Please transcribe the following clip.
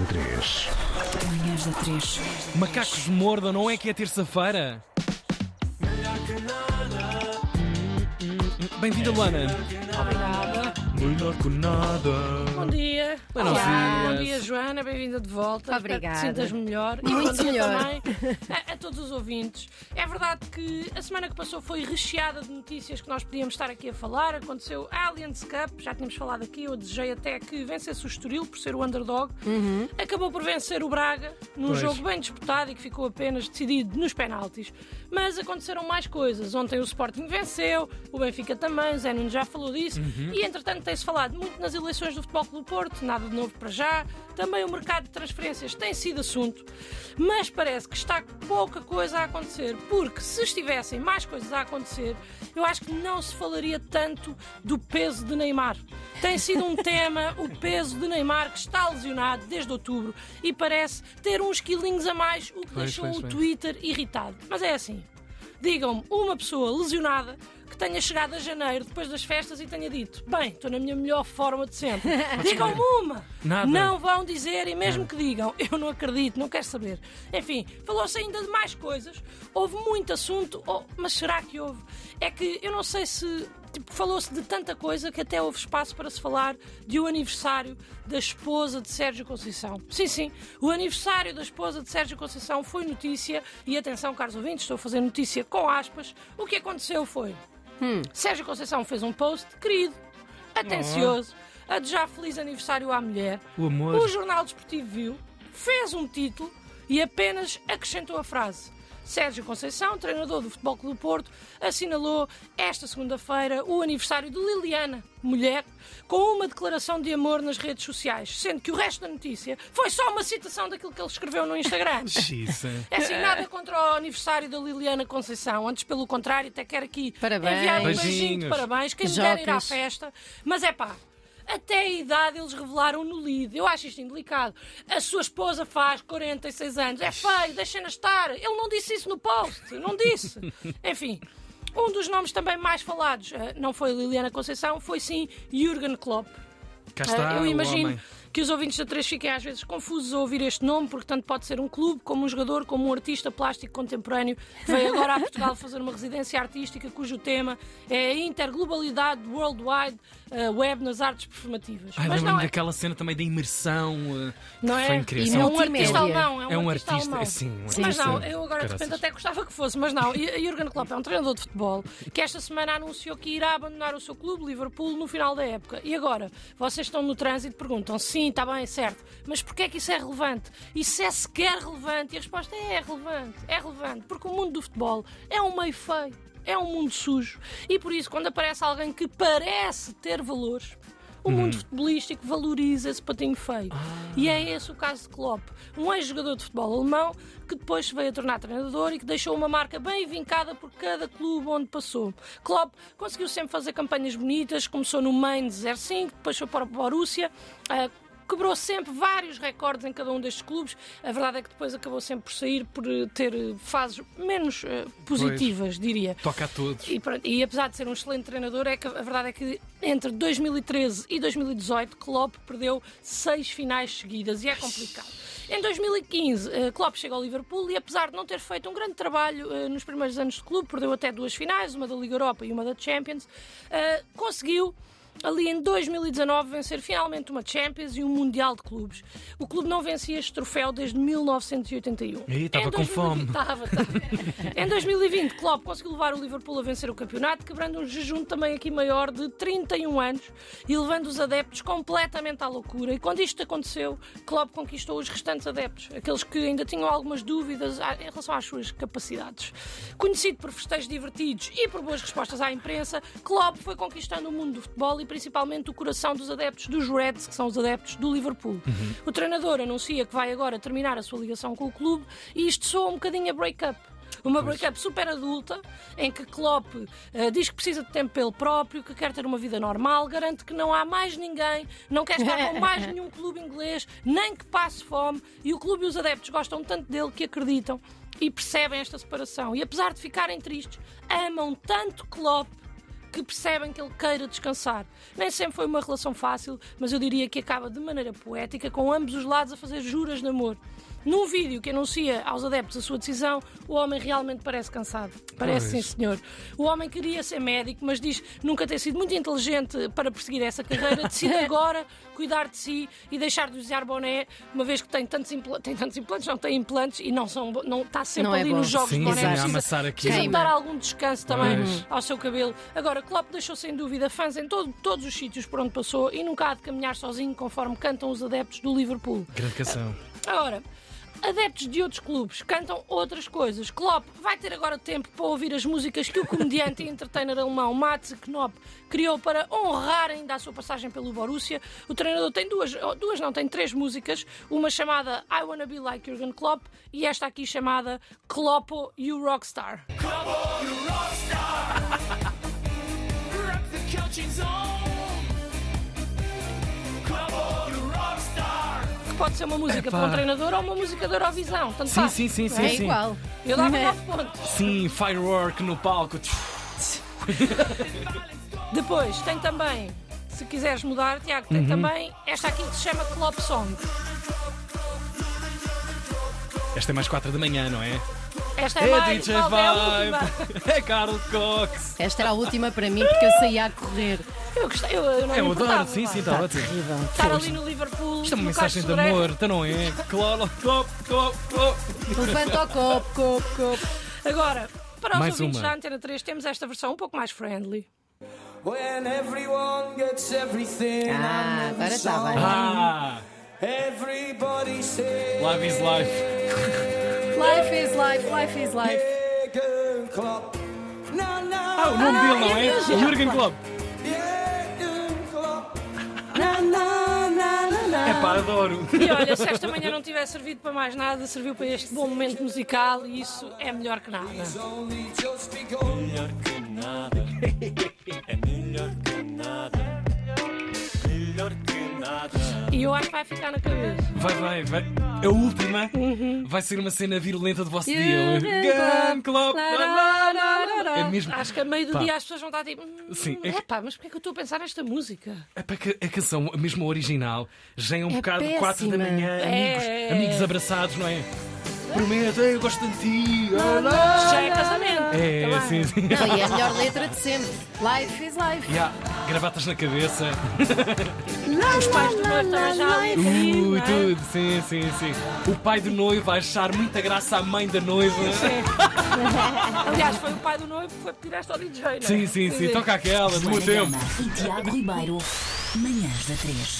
da 3. Manhãs da 3. Macacos mordam, não é que é terça-feira? Bem-vinda, Luana. Obrigada. Melhor que nada. Bom dia. Olá, dias. Bom dia, Joana. Bem-vinda de volta. Espero que Obrigada. te sintas melhor. E Muito bom dia melhor. também a, a todos os ouvintes. É verdade que a semana que passou foi recheada de notícias que nós podíamos estar aqui a falar. Aconteceu a Allianz Cup, já tínhamos falado aqui. Eu desejei até que vencesse o Estoril por ser o underdog. Acabou por vencer o Braga num Pois. jogo bem disputado e que ficou apenas decidido nos penaltis. Mas aconteceram mais coisas. Ontem o Sporting venceu, o Benfica também, o Zé Nunes já falou disso. E entretanto tem-se falado muito nas eleições do Futebol Clube do Porto, nada de novo para já. Também o mercado de transferências tem sido assunto. Mas parece que está pouca coisa a acontecer. Porque se estivessem mais coisas a acontecer, eu acho que não se falaria tanto do peso de Neymar. Tem sido um tema, o peso de Neymar, que está lesionado desde outubro e parece ter uns quilinhos a mais, o que Pois, deixou pois, o pois. Twitter irritado. Mas é assim. Digam-me uma pessoa lesionada que tenha chegado a janeiro depois das festas e tenha dito: Bem, estou na minha melhor forma de sempre. Digam-me uma! Nada. Não vão dizer, e mesmo que digam, eu não acredito, não quero saber. Enfim, falou-se ainda de mais coisas, houve muito assunto, oh, mas será que houve? É que eu não sei se. Tipo, falou-se de tanta coisa que até houve espaço para se falar de o aniversário da esposa de Sérgio Conceição. Sim, sim, o aniversário da esposa de Sérgio Conceição foi notícia, e atenção, caros ouvintes, estou a fazer notícia com aspas. O que aconteceu foi. Sérgio Conceição fez um post querido, atencioso, a desejar feliz aniversário à mulher. O amor. O Jornal Desportivo viu, fez um título e apenas acrescentou a frase. Sérgio Conceição, treinador do Futebol Clube do Porto, assinalou esta segunda-feira o aniversário de Liliana, mulher, com uma declaração de amor nas redes sociais, sendo que o resto da notícia foi só uma citação daquilo que ele escreveu no Instagram. É assim, nada contra o aniversário da Liliana Conceição. Antes, pelo contrário, até quero aqui Parabéns. enviar um beijinho de parabéns. Quem me der ir à festa. Mas é pá, até a idade eles revelaram no lead. Eu acho isto indelicado. A sua esposa faz 46 anos. É feio, deixem-na estar. Ele não disse isso no post. Não disse. Enfim. Um dos nomes também mais falados eh, não foi Liliana Conceição, foi sim Jürgen Klopp. Cá está Ah, eu imagino. Que os ouvintes da 3 fiquem às vezes confusos a ouvir este nome, porque tanto pode ser um clube, como um jogador, como um artista plástico contemporâneo que veio agora a Portugal fazer uma residência artística cujo tema é a interglobalidade worldwide eh, web nas artes performativas. Ai, Mas não é, daquela cena também da imersão. eh, não é? Foi incrível. E é um artista alemão. É É um, um artista, artista, alemão. é sim, um Mas artista. não, eu agora de repente até gostava que fosse, mas não. E- Jürgen Klopp é um treinador de futebol que esta semana anunciou que irá abandonar o seu clube, Liverpool, no final da época. E agora, vocês estão no trânsito e perguntam, sim, está bem, certo, mas porquê é que isso é relevante? Isso é sequer relevante? E a resposta é, é relevante, é relevante, porque o mundo do futebol é um meio feio, é um mundo sujo. E por isso, quando aparece alguém que parece ter valores, o mundo futebolístico valoriza esse patinho feio. E é esse o caso de Klopp, um ex-jogador de futebol alemão que depois se veio a tornar treinador e que deixou uma marca bem vincada por cada clube onde passou. Klopp conseguiu sempre fazer campanhas bonitas, começou no Mainz 05, depois foi para o Borussia, ah, quebrou sempre vários recordes em cada um destes clubes. A verdade é que depois acabou sempre por sair por eh, ter eh, fases menos eh, positivas, diria. Toca a todos. E, pronto, e apesar de ser um excelente treinador, é que a verdade é que entre 2013 e 2018 Klopp perdeu seis finais seguidas e é complicado. Em 2015, eh, Klopp chega ao Liverpool e apesar de não ter feito um grande trabalho nos primeiros anos de clube, perdeu até duas finais, uma da Liga Europa e uma da Champions, conseguiu ali em 2019 vencer finalmente uma Champions e um Mundial de Clubes. O clube não vencia este troféu desde 1981. Ih, estava com fome. Estava, estava. em 2020, Klopp conseguiu levar o Liverpool a vencer o campeonato, quebrando um jejum também aqui maior de 31 anos e levando os adeptos completamente à loucura. E quando isto aconteceu, Klopp conquistou os restantes adeptos, aqueles que ainda tinham algumas dúvidas a- em relação às suas capacidades. Conhecido por festejos divertidos e por boas respostas à imprensa, Klopp foi conquistando o mundo do futebol e principalmente o coração dos adeptos dos Reds, que são os adeptos do Liverpool. O treinador anuncia que vai agora terminar a sua ligação com o clube e isto soa um bocadinho a break-up. Uma break-up super adulta, em que Klopp eh, diz que precisa de tempo pelo próprio, que quer ter uma vida normal, garante que não há mais ninguém, não quer estar com mais nenhum clube inglês, nem que passe fome, e o clube e os adeptos gostam tanto dele que acreditam e percebem esta separação. E apesar de ficarem tristes, amam tanto Klopp que percebem que ele queira descansar. Nem sempre foi uma relação fácil, mas eu diria que acaba de maneira poética, com ambos os lados a fazer juras de amor. Num vídeo que anuncia aos adeptos a sua decisão, o homem realmente parece cansado. Parece, Pois. sim, senhor. O homem queria ser médico, mas diz nunca ter sido muito inteligente para perseguir essa carreira. Decide agora cuidar de si e deixar de usar boné, uma vez que tem tantos, impla- tem tantos implantes, não tem implantes e não, são, não está sempre Não é ali bom. nos jogos Sim, de boné. Precisa, precisa dar algum descanso também Pois. ao seu cabelo. Agora, Klopp deixou sem dúvida fãs em todo- todos os sítios por onde passou e nunca há de caminhar sozinho conforme cantam os adeptos do Liverpool. Grande canção. Agora, adeptos de outros clubes cantam outras coisas. Klopp vai ter agora tempo para ouvir as músicas que o comediante e entertainer alemão Mats Knopp criou para honrar ainda a sua passagem pelo Borussia. O treinador tem duas, oh, duas não, tem três músicas. Uma chamada I Wanna Be Like Jurgen Klopp e esta aqui chamada Kloppo You Rockstar. Que pode ser uma música Epá. para um treinador ou uma música da Eurovisão. Tanto Sim, faz. sim, sim, sim. É sim. igual. Eu dava É. 9 pontos. Sim, firework no palco. Depois tem também, se quiseres mudar, Tiago, Uhum. tem também esta aqui que se chama Klopp Song. Esta é mais 4 da manhã, não é? Esta é, É mais, DJ é a última? Vibe. É Carlos Cox. Esta era a última para mim porque eu saía a correr. Eu gostei, eu, eu não Eu adoro, sim, sim, está ótimo. Terrível. Estar ali no Liverpool. Isto é uma mensagem de amor, então não é? Claro, cop, cop, cop. Levanta o copo, copo, copo. Agora, para os Mais ouvintes uma. da Antena 3, temos esta versão um pouco mais friendly. When everyone gets everything Ah, agora está bem. Ah, Everybody say life is life. Life is life, life is life. Ah, o nome dele não é? Jürgen Klopp. É pá, adoro. E olha, se esta manhã não tiver servido para mais nada, serviu para este bom momento musical e isso é melhor que nada. Only just begun. E eu acho que vai ficar na cabeça. Vai, vai, vai. A última Uhum. vai ser uma cena virulenta do vosso dia. Jürgen Klopp. É mesmo. Acho que a meio do Pá. dia as pessoas vão estar tipo. Sim, é é pá, mas porquê é que eu estou a pensar nesta música? É para que a canção, mesmo a original, já é um É bocado 4 da péssima. manhã, É. amigos, amigos abraçados, não é? Prometo, eu gosto de ti. Já é casamento. É, também. sim, sim. Não, e é a melhor letra de sempre. Life is life. Yeah, gravatas na cabeça. Os pais do noivo também já ali. Ui, não é? tudo, sim, sim, sim. O pai do noivo vai achar muita graça à mãe da noiva. Aliás, foi o pai do noivo que foi pedir esta ao DJ, não é? Sim, sim, sim. Toca aquela, do meu Joana tempo. Gama e Tiago Ribeiro. Manhãs da 3.